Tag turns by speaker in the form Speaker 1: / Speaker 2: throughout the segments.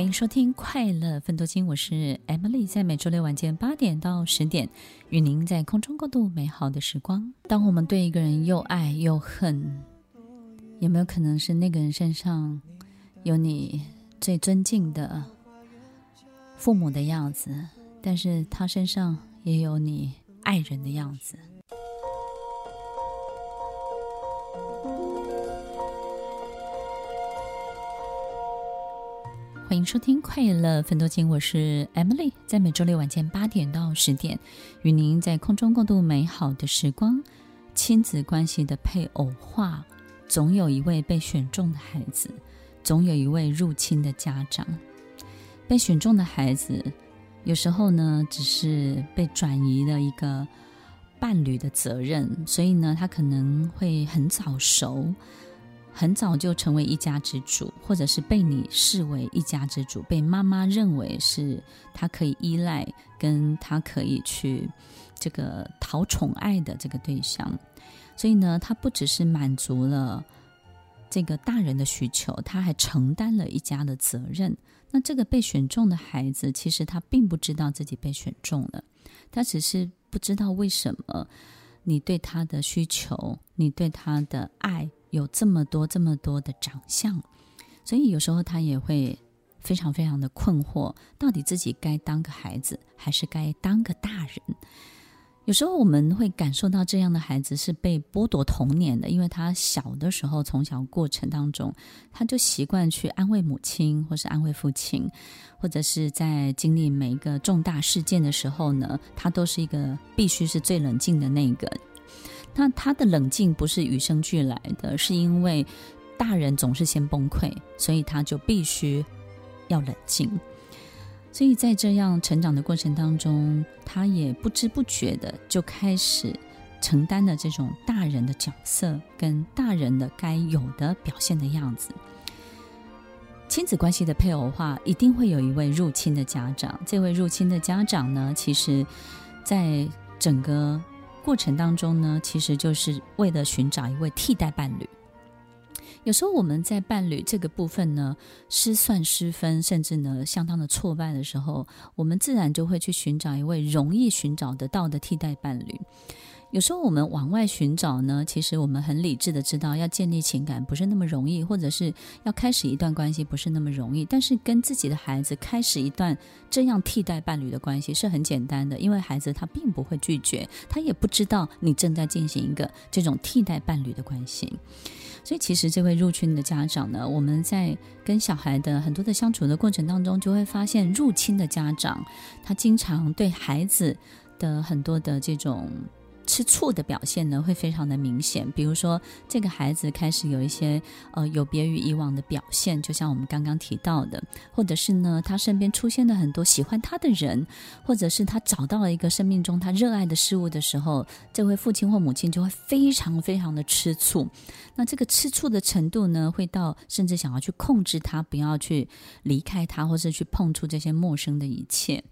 Speaker 1: 欢迎收听《快乐奋斗金》，我是 Emily，在每周六晚间八点到十点，与您在空中共度美好的时光。当我们对一个人又爱又恨，有没有可能是那个人身上有你最尊敬的父母的样子，但是他身上也有你爱人的样子？欢迎收听《快乐分多金》，我是 Emily，在每周六晚间八点到十点，与您在空中共度美好的时光。亲子关系的配偶化，总有一位被选中的孩子，总有一位入侵的家长。被选中的孩子，有时候呢，只是被转移了一个伴侣的责任，所以呢，他可能会很早熟。很早就成为一家之主，或者是被你视为一家之主，被妈妈认为是他可以依赖，跟他可以去这个讨宠爱的这个对象。所以呢，他不只是满足了这个大人的需求，他还承担了一家的责任。那这个被选中的孩子，其实他并不知道自己被选中了，他只是不知道为什么你对他的需求，你对他的爱。有这么多这么多的长相，所以有时候他也会非常非常的困惑，到底自己该当个孩子，还是该当个大人？有时候我们会感受到这样的孩子是被剥夺童年的，因为他小的时候，从小过程当中，他就习惯去安慰母亲，或是安慰父亲，或者是在经历每一个重大事件的时候呢，他都是一个必须是最冷静的那个。那他的冷静不是与生俱来的，是因为大人总是先崩溃，所以他就必须要冷静。所以在这样成长的过程当中，他也不知不觉的就开始承担了这种大人的角色，跟大人的该有的表现的样子。亲子关系的配偶化，一定会有一位入侵的家长。这位入侵的家长呢，其实，在整个过程当中呢，其实就是为了寻找一位替代伴侣。有时候我们在伴侣这个部分呢，失算失分，甚至呢相当的挫败的时候，我们自然就会去寻找一位容易寻找得到的替代伴侣。有时候我们往外寻找呢，其实我们很理智的知道，要建立情感不是那么容易，或者是要开始一段关系不是那么容易。但是跟自己的孩子开始一段这样替代伴侣的关系是很简单的，因为孩子他并不会拒绝，他也不知道你正在进行一个这种替代伴侣的关系。所以其实这位入侵的家长呢，我们在跟小孩的很多的相处的过程当中，就会发现入侵的家长，他经常对孩子的很多的这种。吃醋的表现呢，会非常的明显。比如说，这个孩子开始有一些呃有别于以往的表现，就像我们刚刚提到的，或者是呢，他身边出现了很多喜欢他的人，或者是他找到了一个生命中他热爱的事物的时候，这位父亲或母亲就会非常非常的吃醋。那这个吃醋的程度呢，会到甚至想要去控制他，不要去离开他，或是去碰触这些陌生的一切。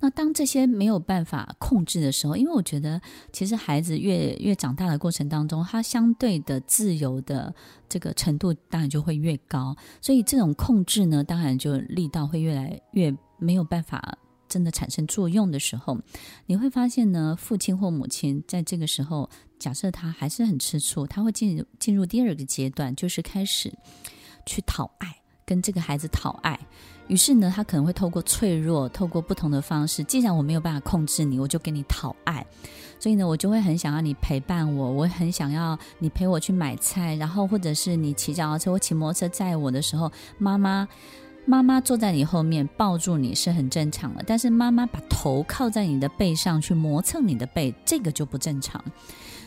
Speaker 1: 那当这些没有办法控制的时候，因为我觉得，其实孩子越越长大的过程当中，他相对的自由的这个程度当然就会越高，所以这种控制呢，当然就力道会越来越没有办法真的产生作用的时候，你会发现呢，父亲或母亲在这个时候，假设他还是很吃醋，他会进入进入第二个阶段，就是开始去讨爱，跟这个孩子讨爱。于是呢，他可能会透过脆弱，透过不同的方式。既然我没有办法控制你，我就给你讨爱。所以呢，我就会很想要你陪伴我，我很想要你陪我去买菜，然后或者是你骑脚踏车，我骑摩托车载我的时候，妈妈妈妈坐在你后面抱住你是很正常的。但是妈妈把头靠在你的背上去磨蹭你的背，这个就不正常。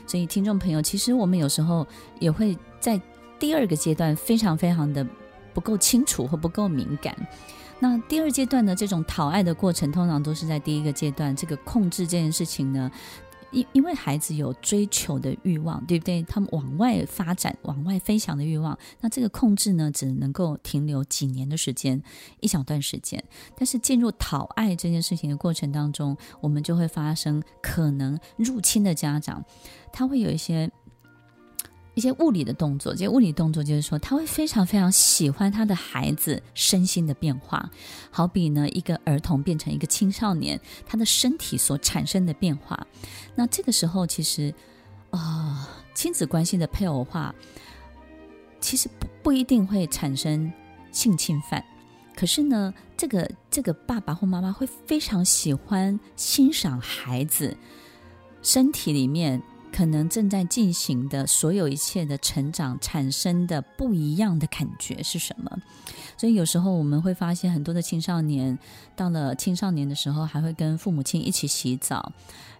Speaker 1: 所以听众朋友，其实我们有时候也会在第二个阶段非常非常的。不够清楚或不够敏感，那第二阶段呢？这种讨爱的过程通常都是在第一个阶段。这个控制这件事情呢，因因为孩子有追求的欲望，对不对？他们往外发展、往外飞翔的欲望，那这个控制呢，只能够停留几年的时间，一小段时间。但是进入讨爱这件事情的过程当中，我们就会发生可能入侵的家长，他会有一些。一些物理的动作，这些物理动作就是说，他会非常非常喜欢他的孩子身心的变化，好比呢，一个儿童变成一个青少年，他的身体所产生的变化。那这个时候，其实啊、亲子关系的配偶化，其实不不一定会产生性侵犯，可是呢，这个这个爸爸或妈妈会非常喜欢欣赏孩子身体里面。可能正在进行的所有一切的成长产生的不一样的感觉是什么？所以有时候我们会发现，很多的青少年到了青少年的时候，还会跟父母亲一起洗澡。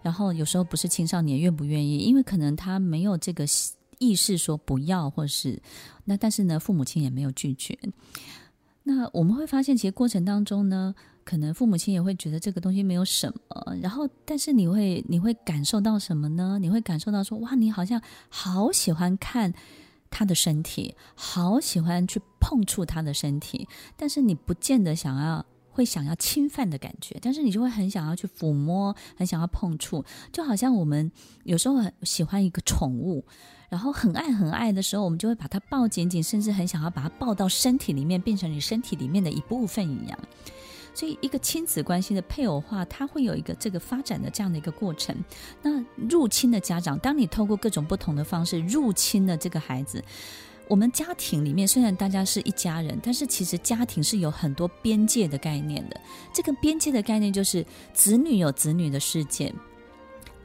Speaker 1: 然后有时候不是青少年愿不愿意，因为可能他没有这个意识说不要，或是那但是呢，父母亲也没有拒绝。那我们会发现，其实过程当中呢。可能父母亲也会觉得这个东西没有什么，然后，但是你会你会感受到什么呢？你会感受到说，哇，你好像好喜欢看他的身体，好喜欢去碰触他的身体，但是你不见得想要会想要侵犯的感觉，但是你就会很想要去抚摸，很想要碰触，就好像我们有时候很喜欢一个宠物，然后很爱很爱的时候，我们就会把它抱紧紧，甚至很想要把它抱到身体里面，变成你身体里面的一部分一样。所以，一个亲子关系的配偶化，它会有一个这个发展的这样的一个过程。那入侵的家长，当你透过各种不同的方式入侵了这个孩子，我们家庭里面虽然大家是一家人，但是其实家庭是有很多边界的概念的。这个边界的概念就是，子女有子女的世界。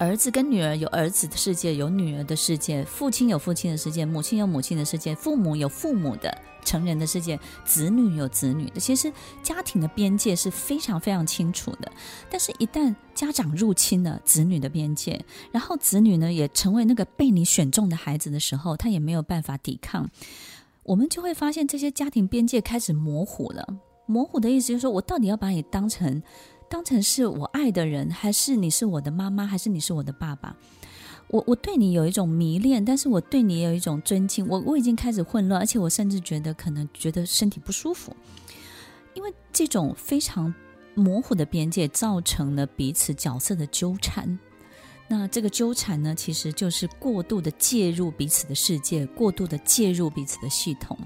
Speaker 1: 儿子跟女儿有儿子的世界，有女儿的世界；父亲有父亲的世界，母亲有母亲的世界；父母有父母的成人的世界，子女有子女的。其实家庭的边界是非常非常清楚的。但是，一旦家长入侵了子女的边界，然后子女呢也成为那个被你选中的孩子的时候，他也没有办法抵抗。我们就会发现这些家庭边界开始模糊了。模糊的意思就是说，我到底要把你当成？当成是我爱的人，还是你是我的妈妈，还是你是我的爸爸？我我对你有一种迷恋，但是我对你也有一种尊敬。我我已经开始混乱，而且我甚至觉得可能觉得身体不舒服，因为这种非常模糊的边界造成了彼此角色的纠缠。那这个纠缠呢，其实就是过度的介入彼此的世界，过度的介入彼此的系统。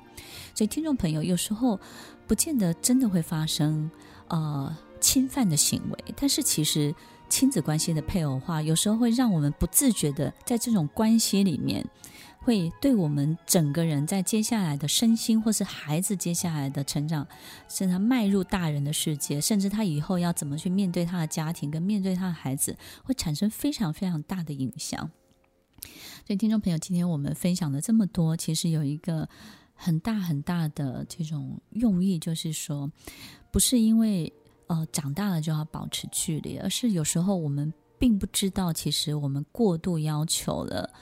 Speaker 1: 所以，听众朋友，有时候不见得真的会发生，呃。侵犯的行为，但是其实亲子关系的配偶化，有时候会让我们不自觉的在这种关系里面，会对我们整个人在接下来的身心，或是孩子接下来的成长，甚至他迈入大人的世界，甚至他以后要怎么去面对他的家庭，跟面对他的孩子，会产生非常非常大的影响。所以，听众朋友，今天我们分享了这么多，其实有一个很大很大的这种用意，就是说，不是因为。呃，长大了就要保持距离，而是有时候我们并不知道，其实我们过度要求了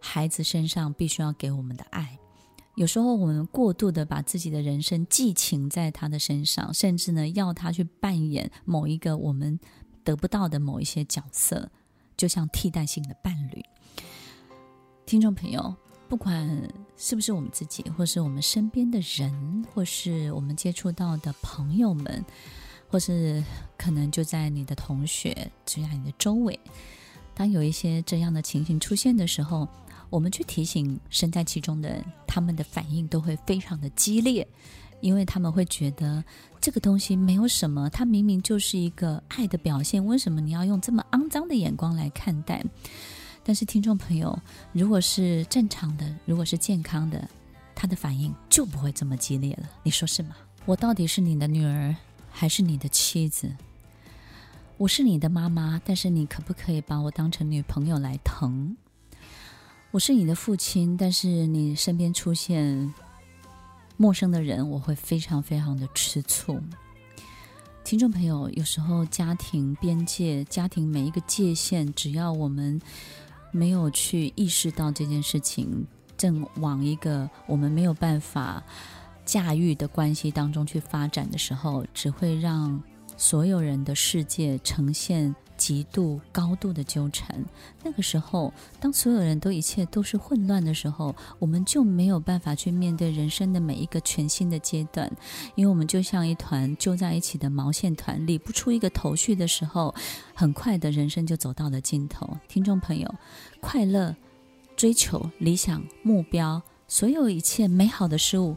Speaker 1: 孩子身上必须要给我们的爱。有时候我们过度的把自己的人生寄情在他的身上，甚至呢要他去扮演某一个我们得不到的某一些角色，就像替代性的伴侣。听众朋友，不管是不是我们自己，或是我们身边的人，或是我们接触到的朋友们。或是可能就在你的同学，就在你的周围，当有一些这样的情形出现的时候，我们去提醒身在其中的人，他们的反应都会非常的激烈，因为他们会觉得这个东西没有什么，它明明就是一个爱的表现，为什么你要用这么肮脏的眼光来看待？但是听众朋友，如果是正常的，如果是健康的，他的反应就不会这么激烈了，你说是吗？我到底是你的女儿？还是你的妻子，我是你的妈妈，但是你可不可以把我当成女朋友来疼？我是你的父亲，但是你身边出现陌生的人，我会非常非常的吃醋。听众朋友，有时候家庭边界、家庭每一个界限，只要我们没有去意识到这件事情，正往一个我们没有办法。驾驭的关系当中去发展的时候，只会让所有人的世界呈现极度高度的纠缠。那个时候，当所有人都一切都是混乱的时候，我们就没有办法去面对人生的每一个全新的阶段，因为我们就像一团揪在一起的毛线团，理不出一个头绪的时候，很快的人生就走到了尽头。听众朋友，快乐追求、理想、目标，所有一切美好的事物